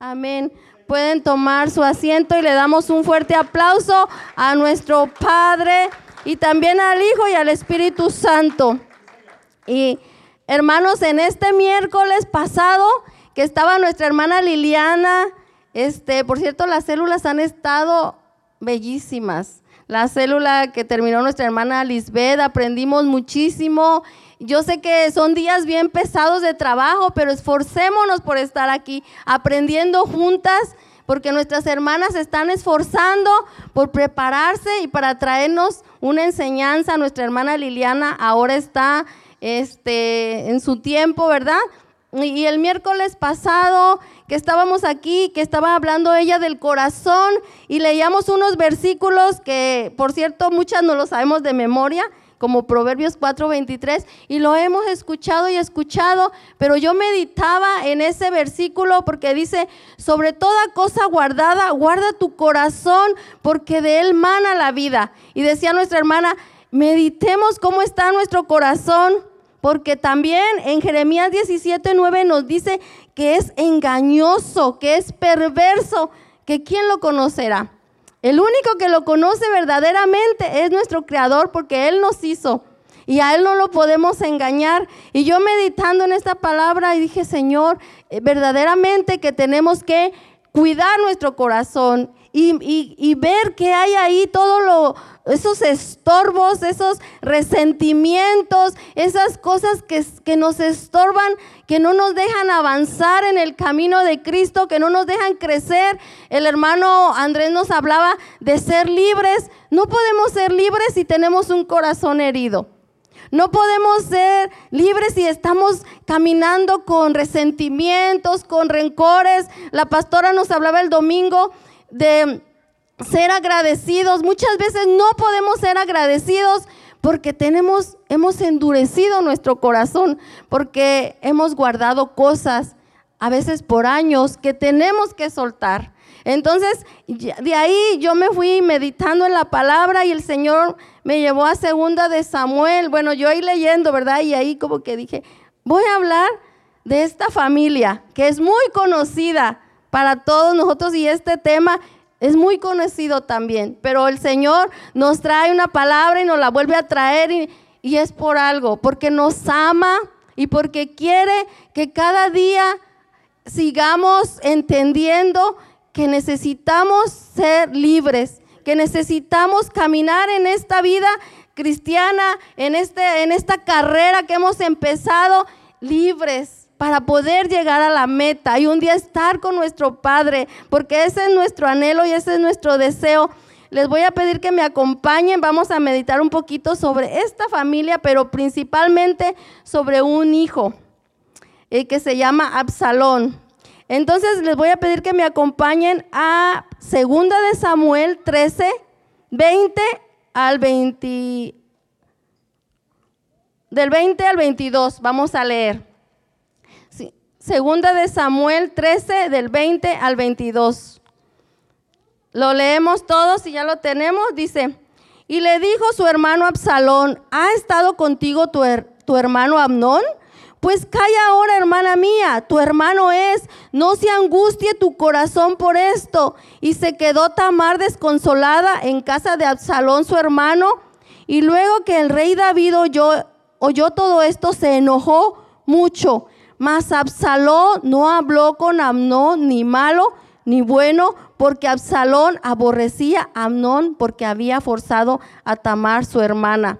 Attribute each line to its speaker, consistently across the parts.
Speaker 1: Amén. Pueden tomar su asiento y le damos un fuerte aplauso a nuestro Padre y también al Hijo y al Espíritu Santo. Y hermanos, en este miércoles pasado que estaba nuestra hermana Liliana, este, por cierto, las células han estado bellísimas. La célula que terminó nuestra hermana Lisbeth, aprendimos muchísimo. Yo sé que son días bien pesados de trabajo, pero esforcémonos por estar aquí aprendiendo juntas, porque nuestras hermanas están esforzando por prepararse y para traernos una enseñanza. Nuestra hermana Liliana ahora está este, en su tiempo, ¿verdad? Y el miércoles pasado que estábamos aquí, que estaba hablando ella del corazón y leíamos unos versículos que, por cierto, muchas no lo sabemos de memoria, como Proverbios 4:23, y lo hemos escuchado y escuchado, pero yo meditaba en ese versículo porque dice, sobre toda cosa guardada, guarda tu corazón, porque de él mana la vida. Y decía nuestra hermana, meditemos cómo está nuestro corazón, porque también en Jeremías 17:9 nos dice que es engañoso, que es perverso, que quién lo conocerá. El único que lo conoce verdaderamente es nuestro Creador porque Él nos hizo y a Él no lo podemos engañar. Y yo meditando en esta palabra y dije, Señor, eh, verdaderamente que tenemos que cuidar nuestro corazón y, ver que hay ahí todo lo, esos estorbos, esos resentimientos, esas cosas que, que, nos estorban, que no nos dejan avanzar en el camino de Cristo, que no nos dejan crecer. El hermano Andrés nos hablaba de ser libres. No podemos ser libres si tenemos un corazón herido. No podemos ser libres si estamos caminando con resentimientos, con rencores. La pastora nos hablaba el domingo de ser agradecidos. Muchas veces no podemos ser agradecidos porque tenemos, hemos endurecido nuestro corazón, porque hemos guardado cosas, a veces por años, que tenemos que soltar. Entonces, de ahí yo me fui meditando en la palabra y el Señor me llevó a segunda de Samuel. Bueno, yo ahí leyendo, ¿verdad? Y ahí como que dije, voy a hablar de esta familia que es muy conocida para todos nosotros y este tema es muy conocido también, pero el Señor nos trae una palabra y nos la vuelve a traer y, es por algo, porque nos ama y porque quiere que cada día sigamos entendiendo que necesitamos ser libres, que necesitamos caminar en esta vida cristiana, en, este, en esta carrera que hemos empezado libres para poder llegar a la meta y un día estar con nuestro Padre, porque ese es nuestro anhelo y ese es nuestro deseo. Les voy a pedir que me acompañen, vamos a meditar un poquito sobre esta familia, pero principalmente sobre un hijo eh, que se llama Absalón. Entonces les voy a pedir que me acompañen a Segunda de Samuel 13, 20 al 20, del 20 al 22, vamos a leer. Segunda de Samuel 13, del 20 al 22. Lo leemos todos y ya lo tenemos. Dice, y le dijo su hermano Absalón, ¿ha estado contigo tu, hermano Amnón? Pues calla ahora, hermana mía, tu hermano es, no se angustie tu corazón por esto. Y se quedó Tamar desconsolada en casa de Absalón, su hermano. Y luego que el rey David oyó todo esto, se enojó mucho mas Absalón no habló con Amnón ni malo ni bueno, porque Absalón aborrecía a Amnón porque había forzado a Tamar su hermana.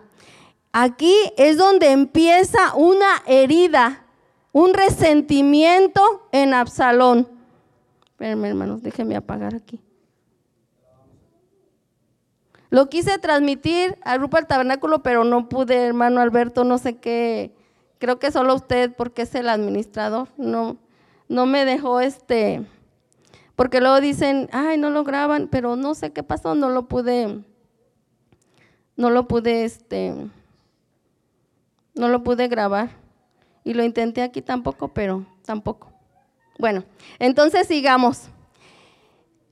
Speaker 1: Aquí es donde empieza una herida, un resentimiento en Absalón. Espérenme, hermanos, déjenme apagar aquí. Lo quise transmitir al grupo del tabernáculo, pero no pude, hermano Alberto, no sé qué creo que solo usted, porque es el administrador, no, no me dejó este, porque luego dicen, ay, no lo graban, pero no sé qué pasó, no lo pude, no lo pude, este, no lo pude grabar. Y lo intenté aquí tampoco, pero tampoco. Bueno, entonces sigamos.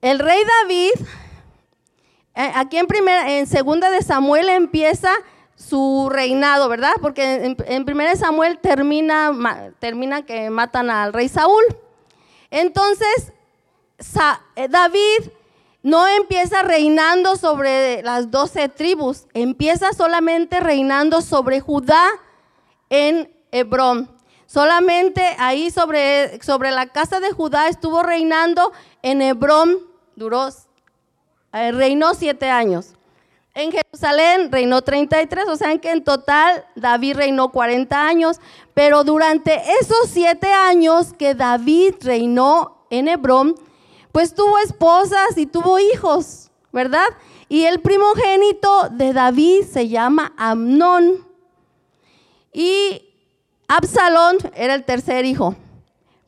Speaker 1: El rey David, eh, aquí en primera, en segunda de Samuel empieza su reinado, ¿verdad? Porque en, 1 Samuel termina, termina que matan al rey Saúl. Entonces, eh, David no empieza reinando sobre las doce tribus, empieza solamente reinando sobre Judá en Hebrón. Solamente ahí sobre, sobre la casa de Judá estuvo reinando en Hebrón, duró, eh, reinó siete años. En Jerusalén reinó 33, o sea que en total David reinó 40 años, pero durante esos siete años que David reinó en Hebrón, pues tuvo esposas y tuvo hijos, ¿verdad? Y el primogénito de David se llama Amnón. Y Absalón era el tercer hijo,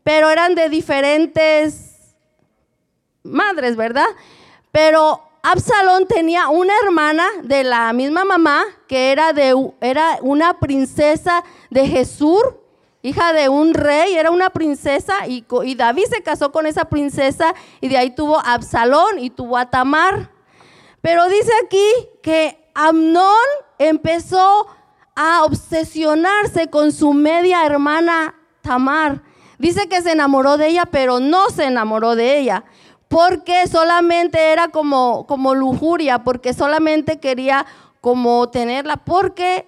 Speaker 1: pero eran de diferentes madres, ¿verdad? Pero Absalón tenía una hermana de la misma mamá que era, de, era una princesa de Jesús hija de un rey, era una princesa y, David se casó con esa princesa y de ahí tuvo Absalón y tuvo a Tamar. Pero dice aquí que Amnón empezó a obsesionarse con su media hermana Tamar. Dice que se enamoró de ella, pero no se enamoró de ella, porque solamente era como, como lujuria, porque solamente quería como tenerla, porque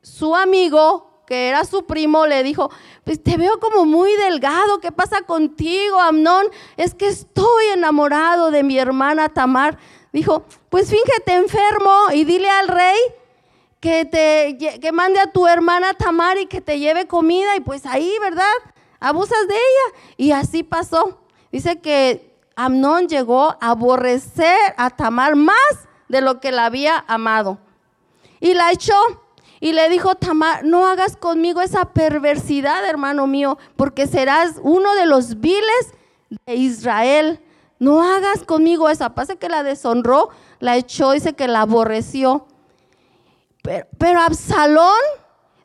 Speaker 1: su amigo que era su primo, le dijo, pues te veo como muy delgado, ¿qué pasa contigo, Amnón? Es que estoy enamorado de mi hermana Tamar. Dijo, pues fíjate enfermo y dile al rey que, te, que mande a tu hermana Tamar y que te lleve comida y pues ahí, ¿verdad? Abusas de ella. Y así pasó. Dice que Amnón llegó a aborrecer a Tamar más de lo que la había amado. Y la echó y le dijo, Tamar, no hagas conmigo esa perversidad, hermano mío, porque serás uno de los viles de Israel. No hagas conmigo eso. Pasa que la deshonró, la echó, dice que la aborreció. Pero, pero Absalón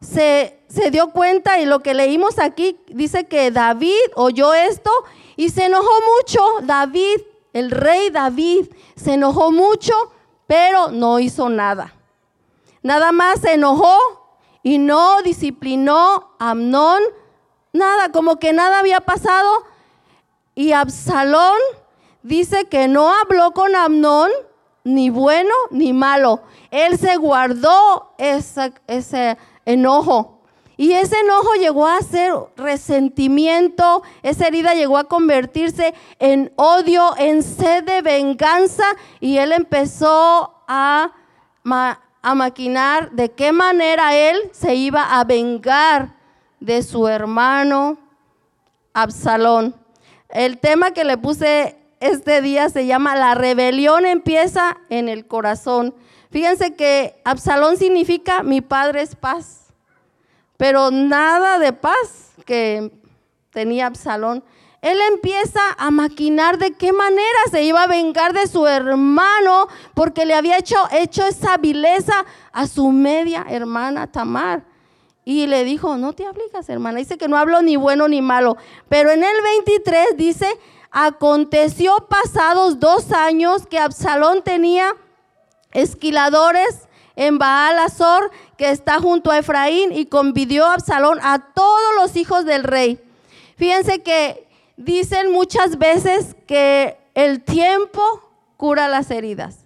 Speaker 1: se, se dio cuenta y lo que leímos aquí dice que David oyó esto y se enojó mucho. David, el rey David, se enojó mucho, pero no hizo nada. Nada más se enojó y no disciplinó a Amnón. Nada, como que nada había pasado. Y Absalón dice que no habló con Amnón, ni bueno ni malo. Él se guardó ese, ese enojo. Y ese enojo llegó a ser resentimiento, esa herida llegó a convertirse en odio, en sed de venganza y él empezó a, maquinar de qué manera él se iba a vengar de su hermano Absalón. El tema que le puse este día se llama La rebelión empieza en el corazón. Fíjense que Absalón significa mi padre es paz, pero nada de paz que tenía Absalón él empieza a maquinar de qué manera se iba a vengar de su hermano porque le había hecho, hecho esa vileza a su media hermana Tamar. Y le dijo, no te aflijas, hermana. Dice que no hablo ni bueno ni malo. Pero en el 23 dice, aconteció pasados dos años que Absalón tenía esquiladores en Baal Azor, que está junto a Efraín, y convidió a Absalón a todos los hijos del rey. Fíjense que Dicen muchas veces que el tiempo cura las heridas,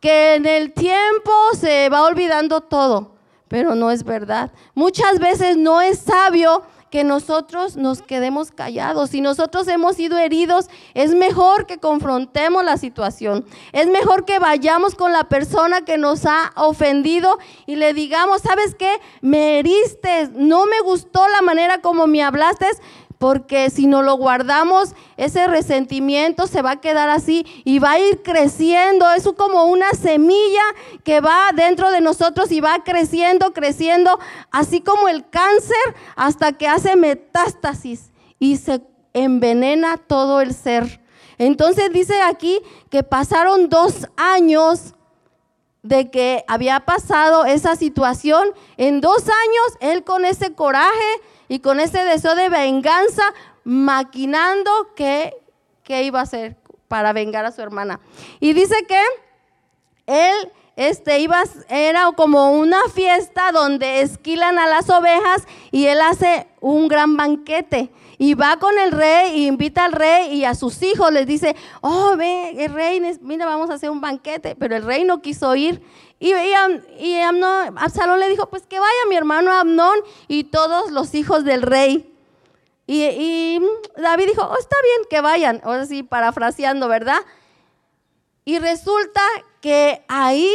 Speaker 1: que en el tiempo se va olvidando todo, pero no es verdad. Muchas veces no es sabio que nosotros nos quedemos callados. Si nosotros hemos sido heridos, es mejor que confrontemos la situación. Es mejor que vayamos con la persona que nos ha ofendido y le digamos, ¿sabes qué? Me heriste, no me gustó la manera como me hablaste, porque si no lo guardamos, ese resentimiento se va a quedar así y va a ir creciendo. Es como una semilla que va dentro de nosotros y va creciendo, creciendo, así como el cáncer hasta que hace metástasis y se envenena todo el ser. Entonces dice aquí que pasaron dos años de que había pasado esa situación. En dos años, él con ese coraje, y con ese deseo de venganza, maquinando qué, iba a hacer para vengar a su hermana. Y dice que él este, iba, era como una fiesta donde esquilan a las ovejas y él hace un gran banquete. Y va con el rey y invita al rey y a sus hijos les dice, oh, ve, el rey, mira, vamos a hacer un banquete. Pero el rey no quiso ir. Y, y, Absalón le dijo, pues que vaya mi hermano Amnón y todos los hijos del rey. Y, David dijo, oh, está bien que vayan, ahora sí, parafraseando, ¿verdad? Y resulta que ahí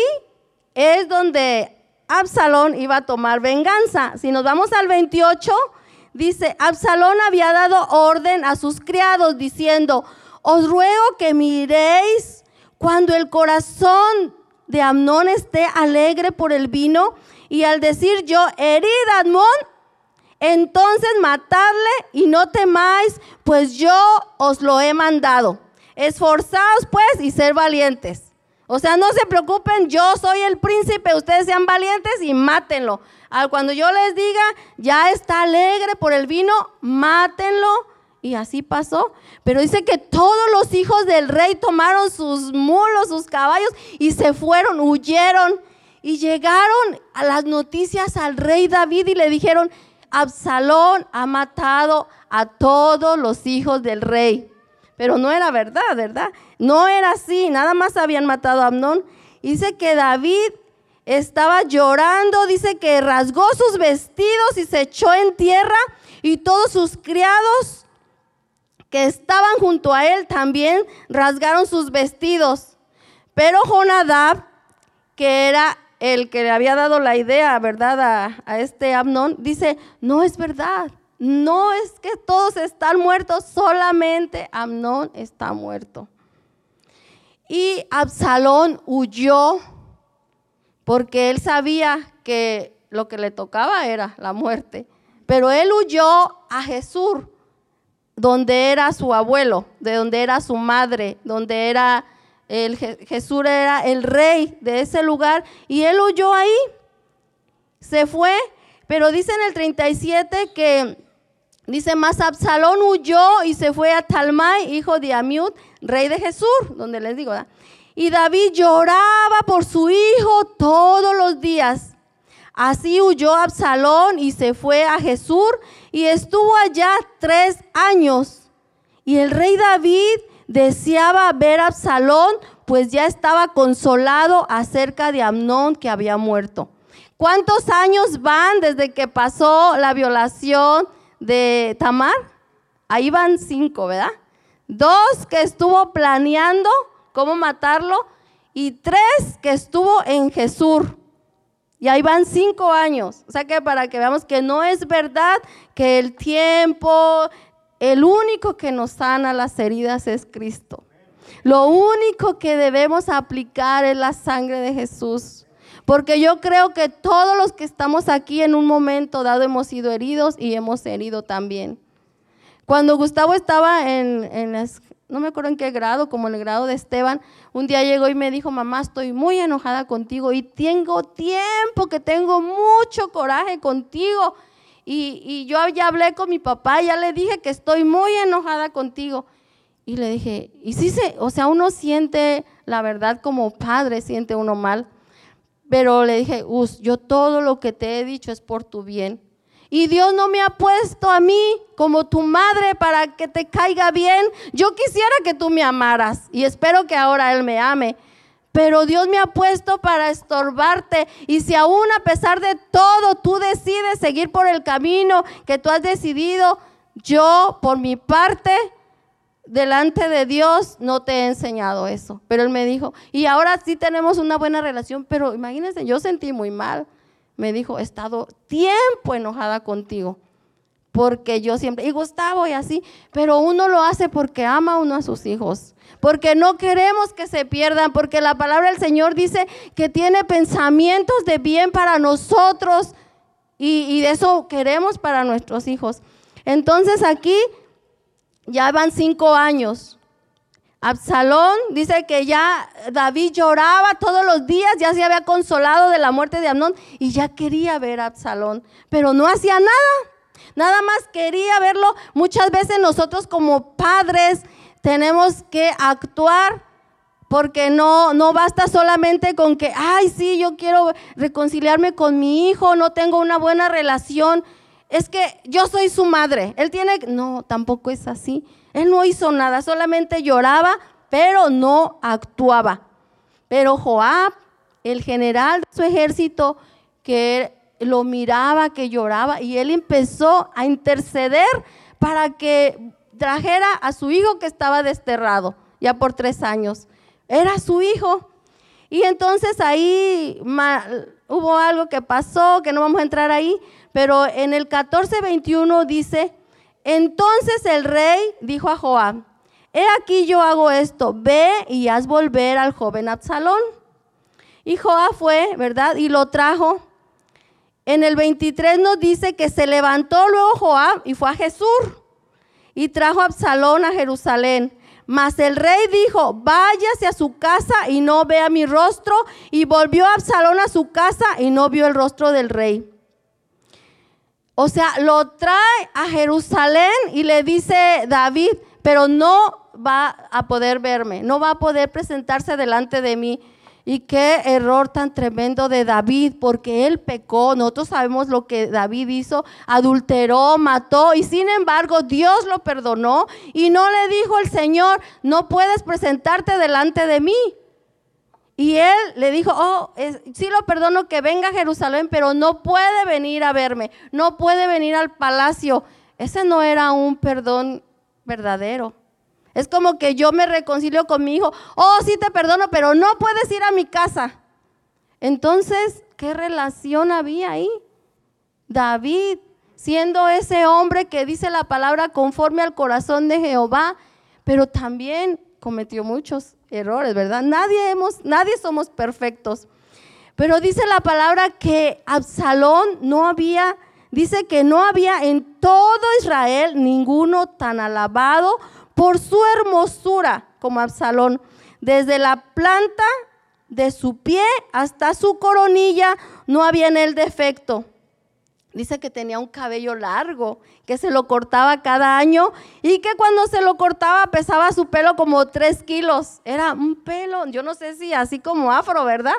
Speaker 1: es donde Absalón iba a tomar venganza. Si nos vamos al 28, dice, Absalón había dado orden a sus criados diciendo, os ruego que miréis cuando el corazón de Amnón esté alegre por el vino y al decir yo, herid Amnón, entonces matadle y no temáis, pues yo os lo he mandado. Esforzaos pues y ser valientes. O sea, no se preocupen, yo soy el príncipe, ustedes sean valientes y mátenlo. Cuando yo les diga, ya está alegre por el vino, mátenlo. Y así pasó. Pero dice que todos los hijos del rey tomaron sus mulos, sus caballos y se fueron, huyeron. Y llegaron a las noticias al rey David y le dijeron, Absalón ha matado a todos los hijos del rey. Pero no era verdad, ¿verdad? No era así, nada más habían matado a Amnón. Dice que David estaba llorando, dice que rasgó sus vestidos y se echó en tierra y todos sus criados que estaban junto a él también rasgaron sus vestidos. Pero Jonadab, que era el que le había dado la idea, ¿verdad? A, a este Amnón, dice, no es verdad. No es que todos están muertos, solamente Amnón está muerto. Y Absalón huyó porque él sabía que lo que le tocaba era la muerte. Pero él huyó a Jesús, donde era su abuelo, de donde era su madre, donde era el, Jesús era el rey de ese lugar y él huyó ahí. Se fue, pero dice en el 37 que Dice, más Absalón huyó y se fue a Talmai, hijo de Amiud, rey de Jesús, donde les digo, Y David lloraba por su hijo todos los días. Así huyó Absalón y se fue a Jesús y estuvo allá tres años. Y el rey David deseaba ver a Absalón, pues ya estaba consolado acerca de Amnón que había muerto. ¿Cuántos años van desde que pasó la violación? de Tamar, ahí van cinco, ¿verdad? Dos que estuvo planeando cómo matarlo y tres que estuvo en Jesús. Y ahí van cinco años. O sea que para que veamos que no es verdad que el tiempo, el único que nos sana las heridas es Cristo. Lo único que debemos aplicar es la sangre de Jesús. Porque yo creo que todos los que estamos aquí en un momento dado hemos sido heridos y hemos herido también. Cuando Gustavo estaba en, no me acuerdo en qué grado, como en el grado de Esteban, un día llegó y me dijo, mamá, estoy muy enojada contigo y tengo tiempo que tengo mucho coraje contigo. Y, y yo ya hablé con mi papá, ya le dije que estoy muy enojada contigo. Y le dije, y sí se, o sea, uno siente, la verdad, como padre, siente uno mal. Pero le dije, Us, yo todo lo que te he dicho es por tu bien. Y Dios no me ha puesto a mí como tu madre para que te caiga bien. Yo quisiera que tú me amaras y espero que ahora Él me ame. Pero Dios me ha puesto para estorbarte. Y si aún a pesar de todo tú decides seguir por el camino que tú has decidido, yo por mi parte delante de Dios no te he enseñado eso. Pero él me dijo, y ahora sí tenemos una buena relación, pero imagínense, yo sentí muy mal. Me dijo, he estado tiempo enojada contigo, porque yo siempre, y Gustavo y así, pero uno lo hace porque ama uno a sus hijos, porque no queremos que se pierdan, porque la palabra del Señor dice que tiene pensamientos de bien para nosotros y, y de eso queremos para nuestros hijos. Entonces aquí ya van cinco años. Absalón dice que ya David lloraba todos los días, ya se había consolado de la muerte de Amnón y ya quería ver a Absalón, pero no hacía nada. Nada más quería verlo. Muchas veces nosotros como padres tenemos que actuar porque no, no basta solamente con que, ay, sí, yo quiero reconciliarme con mi hijo, no tengo una buena relación es que yo soy su madre. Él tiene, no, tampoco es así. Él no hizo nada, solamente lloraba, pero no actuaba. Pero Joab, el general de su ejército, que lo miraba, que lloraba, y él empezó a interceder para que trajera a su hijo que estaba desterrado ya por tres años. Era su hijo. Y entonces ahí hubo algo que pasó, que no vamos a entrar ahí, pero en el 14:21 dice, entonces el rey dijo a Joab, he aquí yo hago esto, ve y haz volver al joven Absalón. Y Joab fue, ¿verdad? Y lo trajo. En el 23 nos dice que se levantó luego Joab y fue a Jesús y trajo a Absalón a Jerusalén. Mas el rey dijo, váyase a su casa y no vea mi rostro. Y volvió Absalón a su casa y no vio el rostro del rey. O sea, lo trae a Jerusalén y le dice David, pero no va a poder verme, no va a poder presentarse delante de mí. Y qué error tan tremendo de David, porque él pecó. Nosotros sabemos lo que David hizo, adulteró, mató, y sin embargo Dios lo perdonó y no le dijo el Señor, no puedes presentarte delante de mí. Y él le dijo, oh, sí lo perdono que venga a Jerusalén, pero no puede venir a verme, no puede venir al palacio. Ese no era un perdón verdadero. Es como que yo me reconcilio con mi hijo, oh, sí te perdono, pero no puedes ir a mi casa. Entonces, ¿qué relación había ahí? David, siendo ese hombre que dice la palabra conforme al corazón de Jehová, pero también cometió muchos errores, ¿verdad? Nadie, hemos, nadie somos perfectos. Pero dice la palabra que Absalón no había, dice que no había en todo Israel ninguno tan alabado por su hermosura como Absalón. Desde la planta de su pie hasta su coronilla no había en él defecto. Dice que tenía un cabello largo, que se lo cortaba cada año y que cuando se lo cortaba pesaba su pelo como tres kilos. Era un pelo, yo no sé si así como afro, ¿verdad?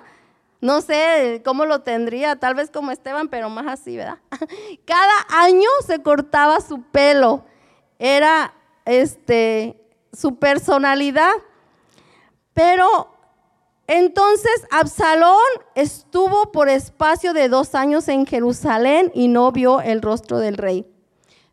Speaker 1: No sé cómo lo tendría, tal vez como Esteban, pero más así, ¿verdad? Cada año se cortaba su pelo. Era este, su personalidad. Pero entonces Absalón estuvo por espacio de dos años en Jerusalén y no vio el rostro del rey.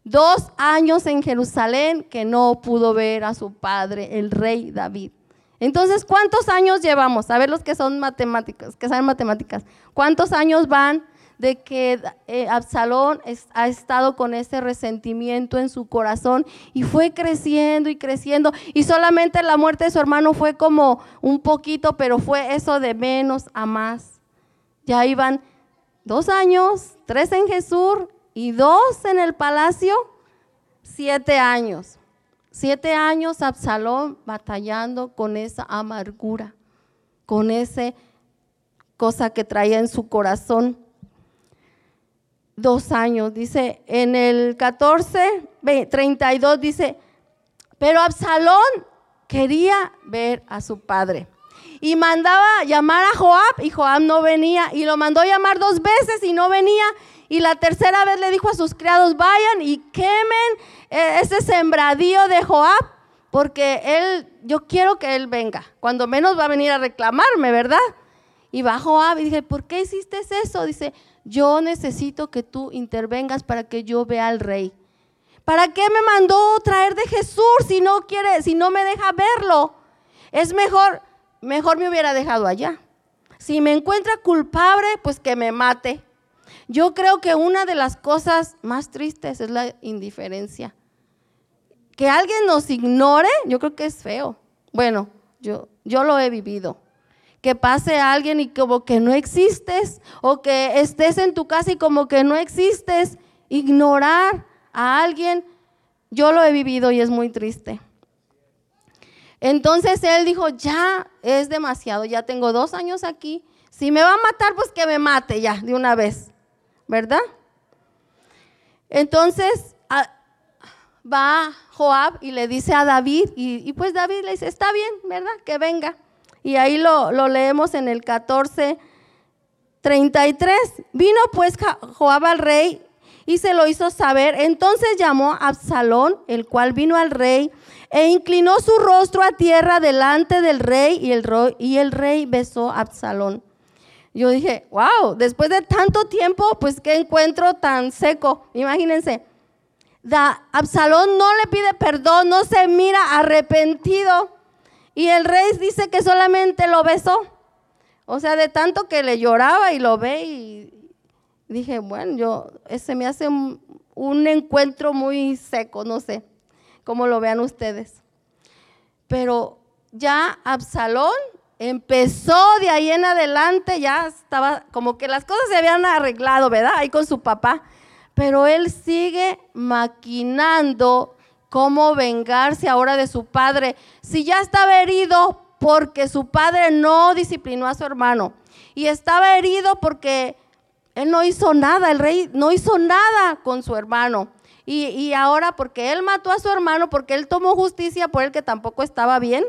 Speaker 1: Dos años en Jerusalén que no pudo ver a su padre, el rey David. Entonces, ¿cuántos años llevamos? A ver los que son matemáticos, que saben matemáticas. ¿Cuántos años van de que eh, Absalón ha estado con ese resentimiento en su corazón y fue creciendo y creciendo y solamente la muerte de su hermano fue como un poquito, pero fue eso de menos a más. Ya iban dos años, tres en Jesús y dos en el palacio, siete años. Siete años Absalón batallando con esa amargura, con esa cosa que traía en su corazón dos años. Dice, en el 14, 32 dice, pero Absalón quería ver a su padre. Y mandaba llamar a Joab y Joab no venía. Y lo mandó llamar dos veces y no venía. Y la tercera vez le dijo a sus criados, vayan y quemen eh, ese sembradío de Joab. Porque él, yo quiero que él venga. Cuando menos va a venir a reclamarme, ¿verdad? Y va Joab y dije, ¿por qué hiciste eso? Dice, yo necesito que tú intervengas para que yo vea al rey. ¿Para qué me mandó traer de Jesús si no quiere, si no me deja verlo? Es mejor, mejor me hubiera dejado allá. Si me encuentra culpable, pues que me mate. Yo creo que una de las cosas más tristes es la indiferencia. Que alguien nos ignore, yo creo que es feo. Bueno, yo, yo lo he vivido que pase alguien y como que no existes, o que estés en tu casa y como que no existes, ignorar a alguien, yo lo he vivido y es muy triste. Entonces él dijo, ya es demasiado, ya tengo dos años aquí, si me va a matar, pues que me mate ya de una vez, ¿verdad? Entonces va Joab y le dice a David, y, y pues David le dice, está bien, ¿verdad? Que venga. Y ahí lo, leemos en el 14, 33. Vino pues Joab al rey y se lo hizo saber. Entonces llamó a Absalón, el cual vino al rey, e inclinó su rostro a tierra delante del rey, y el, rey besó a Absalón. Yo dije, wow, después de tanto tiempo, pues qué encuentro tan seco. Imagínense, Absalón no le pide perdón, no se mira arrepentido. Y el rey dice que solamente lo besó. O sea, de tanto que le lloraba y lo ve y dije, bueno, yo, ese me hace un, un encuentro muy seco, no sé cómo lo vean ustedes. Pero ya Absalón empezó de ahí en adelante, ya estaba como que las cosas se habían arreglado, ¿verdad? Ahí con su papá. Pero él sigue maquinando cómo vengarse ahora de su padre. Si ya estaba herido porque su padre no disciplinó a su hermano. Y estaba herido porque él no hizo nada, el rey no hizo nada con su hermano. Y, y, ahora porque él mató a su hermano, porque él tomó justicia por él que tampoco estaba bien,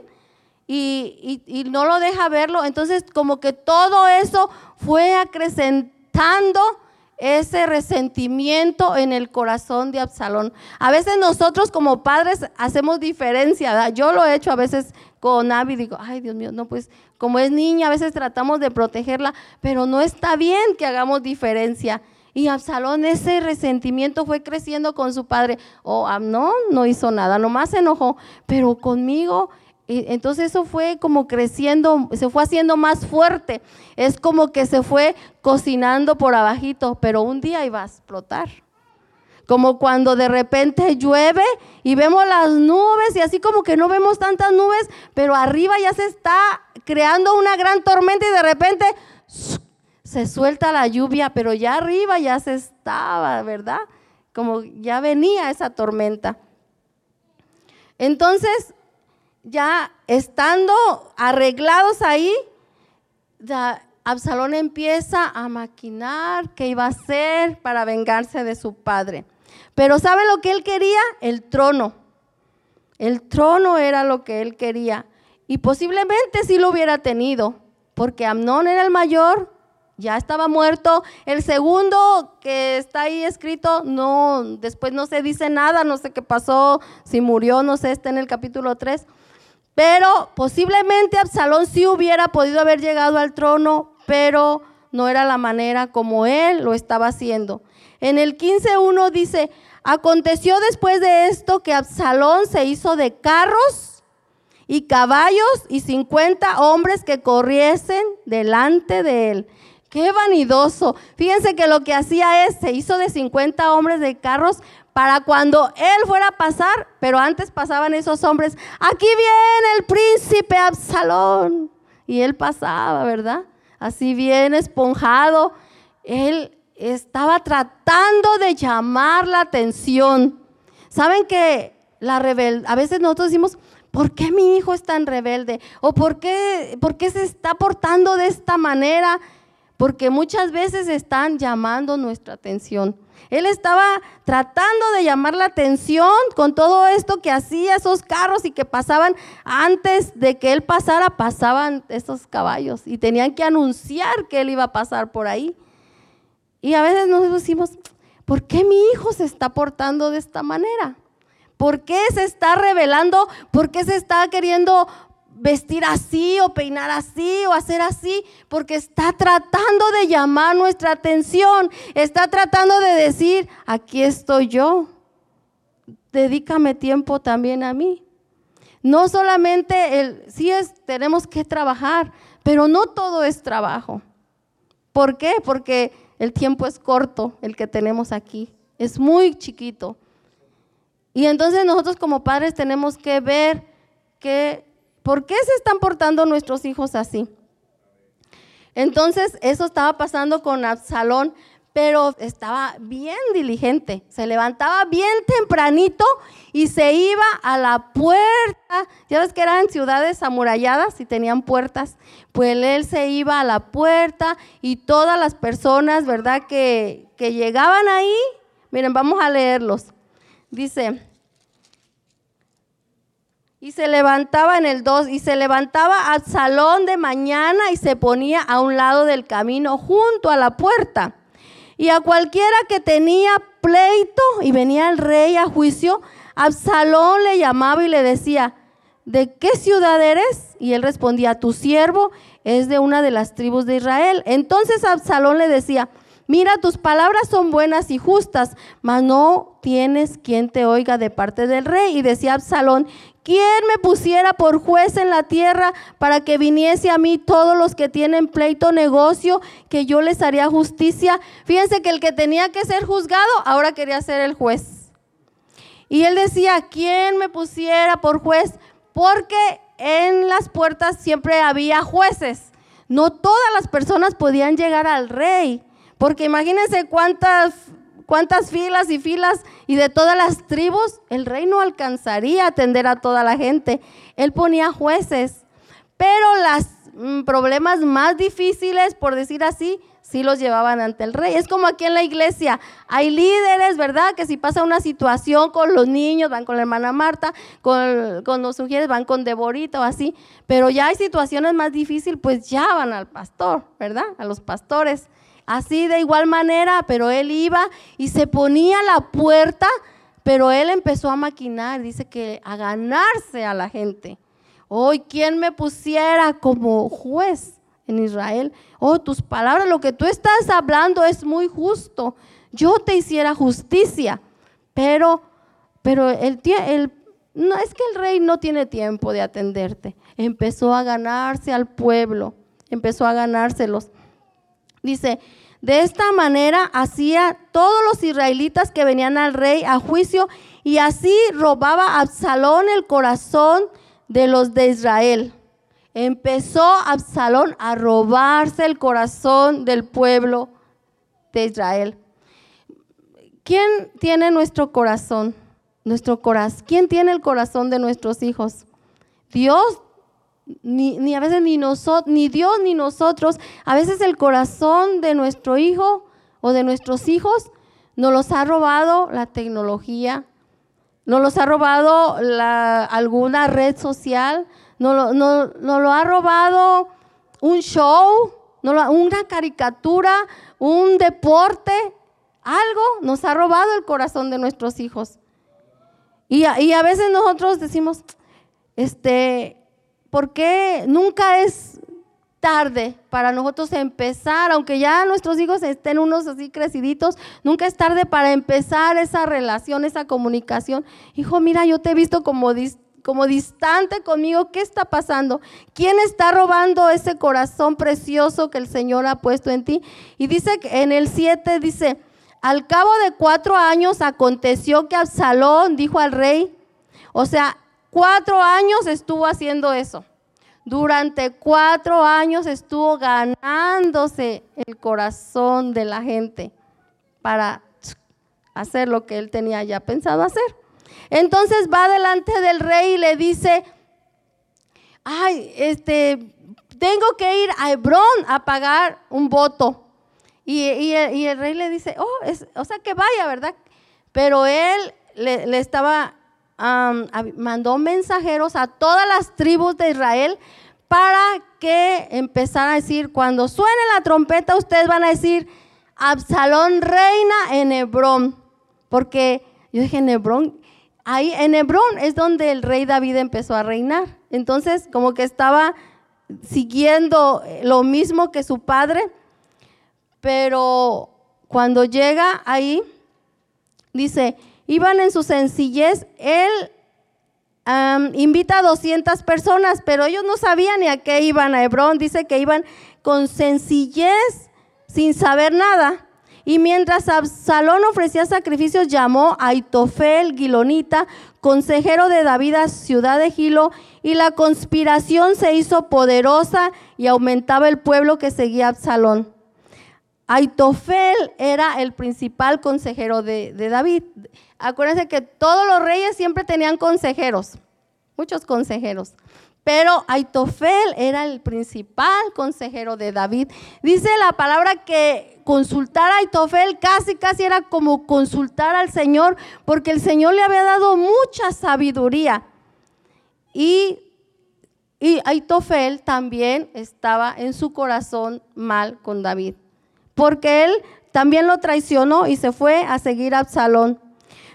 Speaker 1: y, no lo deja verlo. Entonces como que todo eso fue acrecentando ese resentimiento en el corazón de Absalón. A veces nosotros como padres hacemos diferencia, yo lo he hecho a veces con Abby, digo, ay Dios mío, no pues como es niña, a veces tratamos de protegerla, pero no está bien que hagamos diferencia. Y Absalón, ese resentimiento fue creciendo con su padre. Oh, no, no hizo nada, nomás se enojó, pero conmigo entonces eso fue como creciendo, se fue haciendo más fuerte. Es como que se fue cocinando por abajito, pero un día iba a explotar. Como cuando de repente llueve y vemos las nubes y así como que no vemos tantas nubes, pero arriba ya se está creando una gran tormenta y de repente se suelta la lluvia, pero ya arriba ya se estaba, ¿verdad? Como ya venía esa tormenta. Entonces, ya estando arreglados ahí, Absalón empieza a maquinar qué iba a hacer para vengarse de su padre. Pero ¿sabe lo que él quería? El trono. El trono era lo que él quería. Y posiblemente sí lo hubiera tenido, porque Amnón era el mayor, ya estaba muerto. El segundo que está ahí escrito, no, después no se dice nada, no sé qué pasó, si murió, no sé, está en el capítulo 3. Pero posiblemente Absalón sí hubiera podido haber llegado al trono, pero no era la manera como él lo estaba haciendo. En el 15.1 dice, aconteció después de esto que Absalón se hizo de carros y caballos y 50 hombres que corriesen delante de él. Qué vanidoso. Fíjense que lo que hacía es, se hizo de 50 hombres de carros para cuando él fuera a pasar, pero antes pasaban esos hombres, aquí viene el príncipe Absalón. Y él pasaba, ¿verdad? Así bien esponjado. Él estaba tratando de llamar la atención. ¿Saben que la rebel a veces nosotros decimos, ¿por qué mi hijo es tan rebelde? ¿O por qué, por qué se está portando de esta manera? Porque muchas veces están llamando nuestra atención. Él estaba tratando de llamar la atención con todo esto que hacía esos carros y que pasaban antes de que él pasara, pasaban esos caballos y tenían que anunciar que él iba a pasar por ahí. Y a veces nos decimos, ¿por qué mi hijo se está portando de esta manera? ¿Por qué se está revelando? ¿Por qué se está queriendo vestir así o peinar así o hacer así, porque está tratando de llamar nuestra atención, está tratando de decir, aquí estoy yo, dedícame tiempo también a mí. No solamente el, sí es, tenemos que trabajar, pero no todo es trabajo. ¿Por qué? Porque el tiempo es corto, el que tenemos aquí, es muy chiquito. Y entonces nosotros como padres tenemos que ver que ¿Por qué se están portando nuestros hijos así? Entonces, eso estaba pasando con Absalón, pero estaba bien diligente. Se levantaba bien tempranito y se iba a la puerta. Ya ves que eran ciudades amuralladas y tenían puertas. Pues él se iba a la puerta y todas las personas, ¿verdad? Que, que llegaban ahí, miren, vamos a leerlos. Dice, y se levantaba en el 2, y se levantaba al salón de mañana y se ponía a un lado del camino junto a la puerta. Y a cualquiera que tenía pleito y venía el rey a juicio, Absalón le llamaba y le decía, ¿de qué ciudad eres? Y él respondía, tu siervo es de una de las tribus de Israel. Entonces Absalón le decía, mira, tus palabras son buenas y justas, mas no tienes quien te oiga de parte del rey. Y decía Absalón, ¿quién me pusiera por juez en la tierra para que viniese a mí todos los que tienen pleito negocio, que yo les haría justicia? Fíjense que el que tenía que ser juzgado ahora quería ser el juez. Y él decía, ¿quién me pusiera por juez? Porque en las puertas siempre había jueces. No todas las personas podían llegar al rey, porque imagínense cuántas, cuántas filas y filas y de todas las tribus, el rey no alcanzaría a atender a toda la gente. Él ponía jueces, pero los mm, problemas más difíciles, por decir así, sí los llevaban ante el rey. Es como aquí en la iglesia, hay líderes, ¿verdad? Que si pasa una situación con los niños, van con la hermana Marta, con, los sugieres, van con Deborita o así, pero ya hay situaciones más difíciles, pues ya van al pastor, ¿verdad? A los pastores. Así de igual manera, pero él iba y se ponía la puerta, pero él empezó a maquinar, dice que a ganarse a la gente. Hoy, ¿quién me pusiera como juez? en Israel. Oh, tus palabras, lo que tú estás hablando es muy justo. Yo te hiciera justicia. Pero, pero el, el, no es que el rey no tiene tiempo de atenderte. Empezó a ganarse al pueblo, empezó a ganárselos. Dice, de esta manera hacía todos los israelitas que venían al rey a juicio y así robaba Absalón el corazón de los de Israel empezó Absalón a robarse el corazón del pueblo de Israel. ¿Quién tiene nuestro corazón? Nuestro corazón. ¿Quién tiene el corazón de nuestros hijos? Dios, ni, a veces ni nosotros, ni Dios ni nosotros. A veces el corazón de nuestro hijo o de nuestros hijos nos los ha robado la tecnología, nos los ha robado alguna red social, nos lo, ha robado un show, una caricatura, un deporte, algo nos ha robado el corazón de nuestros hijos. Y a veces nosotros decimos, este, ¿por qué nunca es tarde para nosotros empezar, aunque ya nuestros hijos estén unos así creciditos, nunca es tarde para empezar esa relación, esa comunicación. Hijo, mira, yo te he visto como como distante conmigo, ¿qué está pasando? ¿Quién está robando ese corazón precioso que el Señor ha puesto en ti? Y dice que en el 7 dice, al cabo de cuatro años aconteció que Absalón dijo al rey, o sea, cuatro años estuvo haciendo eso. Durante cuatro años estuvo ganándose el corazón de la gente para hacer lo que él tenía ya pensado hacer. Entonces va delante del rey y le dice, ay, este, tengo que ir a Hebrón a pagar un voto. Y, el, rey le dice, oh, o sea que vaya, ¿verdad? Pero él le, estaba, mandó mensajeros a todas las tribus de Israel para que empezara a decir, cuando suene la trompeta, ustedes van a decir, Absalón reina en Hebrón. Porque yo dije, en Hebrón, ahí en Hebrón es donde el rey David empezó a reinar. Entonces, como que estaba siguiendo lo mismo que su padre, pero cuando llega ahí, dice, iban en su sencillez, él invita a 200 personas, pero ellos no sabían ni a qué iban a Hebrón, dice que iban con sencillez, sin saber nada. Y mientras Absalón ofrecía sacrificios, llamó a Itofel, Gilonita, consejero de David a ciudad de Gilo, y la conspiración se hizo poderosa y aumentaba el pueblo que seguía a Absalón. Aitofel era el principal consejero de, de, David. Acuérdense que todos los reyes siempre tenían consejeros, muchos consejeros. Pero Aitofel era el principal consejero de David. Dice la palabra que consultar a Aitofel casi, casi era como consultar al Señor, porque el Señor le había dado mucha sabiduría. Y, y Aitofel también estaba en su corazón mal con David, porque él también lo traicionó y se fue a seguir a Absalón.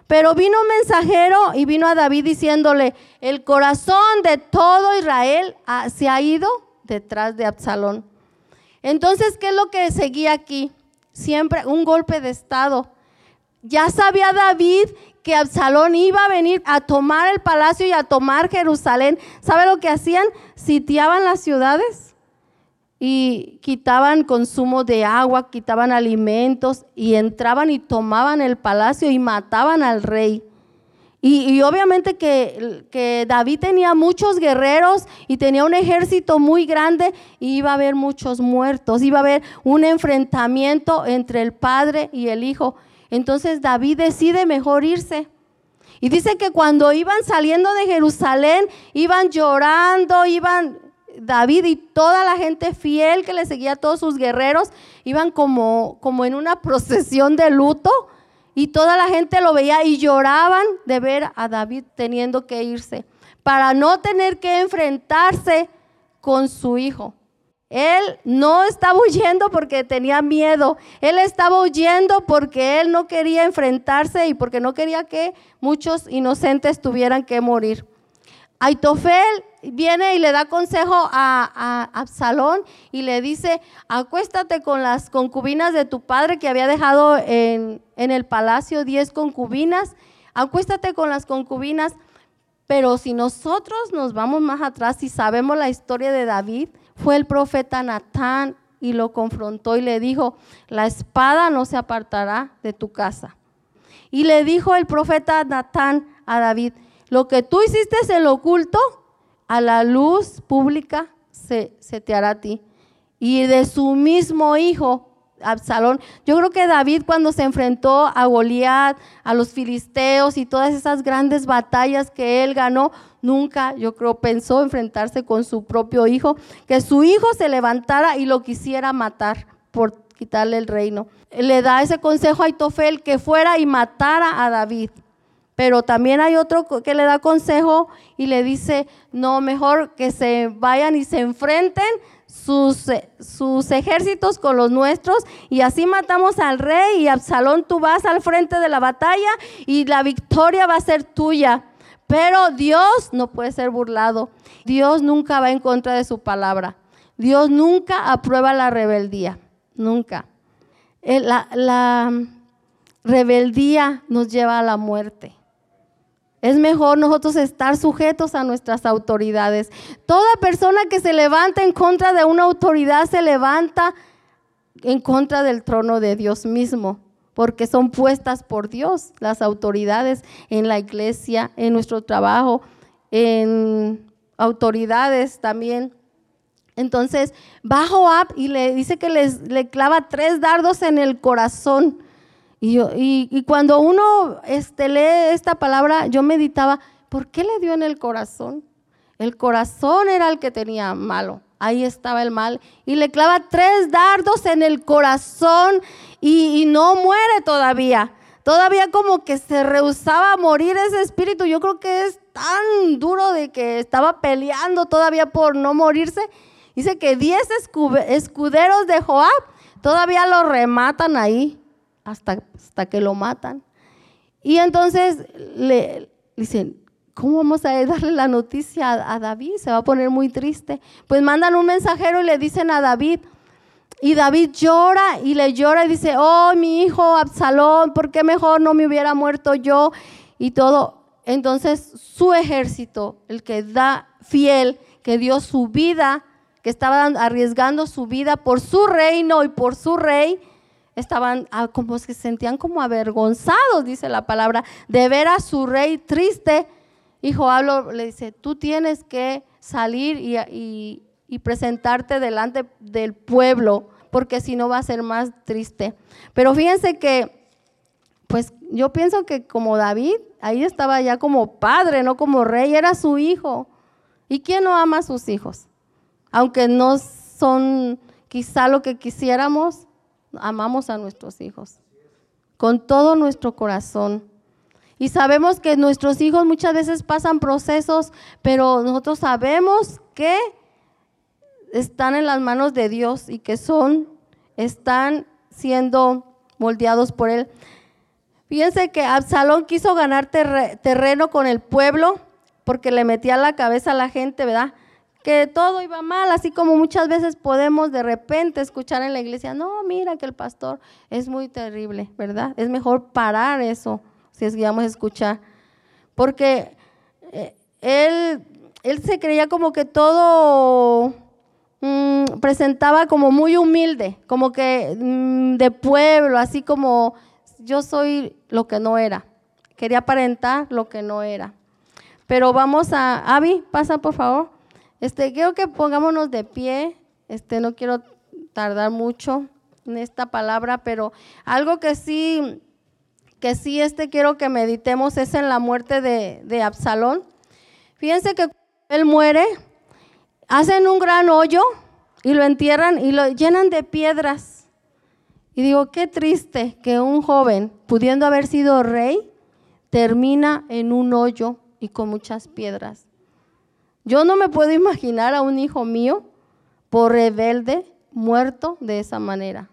Speaker 1: Pero vino un mensajero y vino a David diciéndole, el corazón de todo Israel se ha ido detrás de Absalón. Entonces, ¿qué es lo que seguía aquí? Siempre un golpe de estado. Ya sabía David que Absalón iba a venir a tomar el palacio y a tomar Jerusalén. ¿Sabe lo que hacían? Sitiaban las ciudades y quitaban consumo de agua, quitaban alimentos y entraban y tomaban el palacio y mataban al rey. Y, obviamente que, que, David tenía muchos guerreros y tenía un ejército muy grande y iba a haber muchos muertos, iba a haber un enfrentamiento entre el padre y el hijo. Entonces David decide mejor irse. Y dice que cuando iban saliendo de Jerusalén, iban llorando, iban David y toda la gente fiel que le seguía a todos sus guerreros, iban como, como en una procesión de luto y toda la gente lo veía y lloraban de ver a David teniendo que irse para no tener que enfrentarse con su hijo. Él no estaba huyendo porque tenía miedo, él estaba huyendo porque él no quería enfrentarse y porque no quería que muchos inocentes tuvieran que morir. Aitofel viene y le da consejo a, Absalón y le dice, acuéstate con las concubinas de tu padre que había dejado en, el palacio diez concubinas, acuéstate con las concubinas, pero si nosotros nos vamos más atrás y sabemos la historia de David, fue el profeta Natán y lo confrontó y le dijo, la espada no se apartará de tu casa. Y le dijo el profeta Natán a David, lo que tú hiciste en lo oculto, a la luz pública se, se te hará a ti. Y de su mismo hijo, Absalón. Yo creo que David cuando se enfrentó a Goliat, a los filisteos y todas esas grandes batallas que él ganó, nunca, yo creo, pensó enfrentarse con su propio hijo, que su hijo se levantara y lo quisiera matar por quitarle el reino. Le da ese consejo a Itofel que fuera y matara a David. Pero también hay otro que le da consejo y le dice, no, mejor que se vayan y se enfrenten sus, sus ejércitos con los nuestros y así matamos al rey y Absalón tú vas al frente de la batalla y la victoria va a ser tuya. Pero Dios no puede ser burlado. Dios nunca va en contra de su palabra. Dios nunca aprueba la rebeldía. Nunca. Eh, la, la rebeldía nos lleva a la muerte. Es mejor nosotros estar sujetos a nuestras autoridades. Toda persona que se levanta en contra de una autoridad se levanta en contra del trono de Dios mismo, porque son puestas por Dios las autoridades en la iglesia, en nuestro trabajo, en autoridades también. Entonces, bajo Joab y le dice que les, le clava tres dardos en el corazón. Y, y, cuando uno este, lee esta palabra, yo meditaba, ¿por qué le dio en el corazón? El corazón era el que tenía malo. Ahí estaba el mal. Y le clava tres dardos en el corazón y, y no muere todavía. Todavía como que se rehusaba a morir ese espíritu. Yo creo que es tan duro de que estaba peleando todavía por no morirse. Dice que diez escuderos de Joab todavía lo rematan ahí hasta, hasta que lo matan. Y entonces le dicen, ¿cómo vamos a darle la noticia a, David? Se va a poner muy triste. Pues mandan un mensajero y le dicen a David, y David llora y le llora y dice, oh, mi hijo Absalón, ¿por qué mejor no me hubiera muerto yo? Y todo. Entonces su ejército, el que da fiel, que dio su vida, que estaba arriesgando su vida por su reino y por su rey, estaban ah, como se sentían como avergonzados, dice la palabra, de ver a su rey triste. Y Joab le dice, tú tienes que salir y, y presentarte delante del pueblo, porque si no va a ser más triste. Pero fíjense que, pues yo pienso que como David, ahí estaba ya como padre, no como rey, era su hijo. ¿Y quién no ama a sus hijos? Aunque no son quizá lo que quisiéramos, amamos a nuestros hijos con todo nuestro corazón. Y sabemos que nuestros hijos muchas veces pasan procesos, pero nosotros sabemos que están en las manos de Dios y que son, están siendo moldeados por él. Fíjense que Absalón quiso ganar terreno con el pueblo porque le metía la cabeza a la gente, ¿verdad? Que todo iba mal, así como muchas veces podemos de repente escuchar en la iglesia, no, mira que el pastor es muy terrible, ¿verdad? Es mejor parar eso, si es que vamos a escuchar. Porque eh, él, él se creía como que todo mm, presentaba como muy humilde, como que mm, de pueblo, así como yo soy lo que no era. Quería aparentar lo que no era. Pero vamos a, Avi, pasa por favor. Este, quiero que pongámonos de pie. Este, no quiero tardar mucho en esta palabra, pero algo que sí, que sí este quiero que meditemos es en la muerte de, de Absalón. Fíjense que él muere, hacen un gran hoyo y lo entierran y lo llenan de piedras. Y digo, qué triste que un joven, pudiendo haber sido rey, termina en un hoyo y con muchas piedras. Yo no me puedo imaginar a un hijo mío por rebelde muerto de esa manera.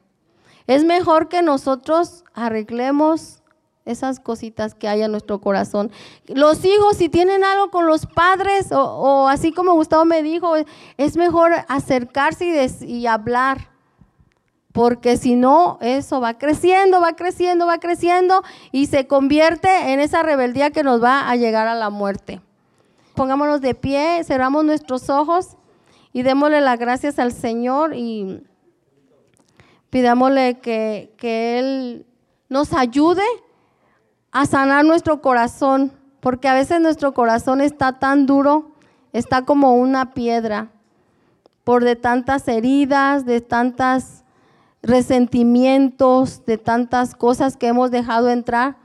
Speaker 1: Es mejor que nosotros arreglemos esas cositas que hay en nuestro corazón. Los hijos, si tienen algo con los padres, o, así como Gustavo me dijo, es mejor acercarse y, y hablar porque si no, eso va creciendo, va creciendo, va creciendo y se convierte en esa rebeldía que nos va a llegar a la muerte. Pongámonos de pie, cerramos nuestros ojos y démosle las gracias al Señor y pidámosle que, que Él nos ayude a sanar nuestro corazón, porque a veces nuestro corazón está tan duro, está como una piedra, por de tantas heridas, de tantas resentimientos, de tantas cosas que hemos dejado entrar.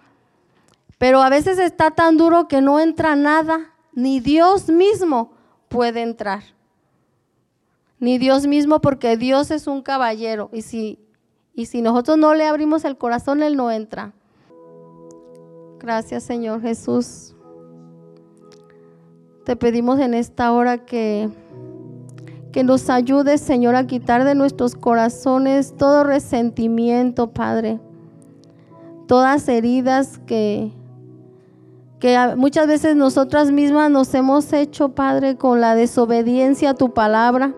Speaker 1: Pero a veces está tan duro que no entra nada, ni Dios mismo puede entrar. Ni Dios mismo porque Dios es un caballero y si, y si nosotros no le abrimos el corazón, Él no entra. Gracias Señor Jesús. Te pedimos en esta hora que que nos ayude, Señor, a quitar de nuestros corazones todo resentimiento, Padre. Todas heridas que, que muchas veces nosotras mismas nos hemos hecho, Padre, con la desobediencia a tu palabra.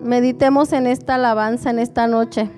Speaker 1: Meditemos en esta alabanza en esta noche.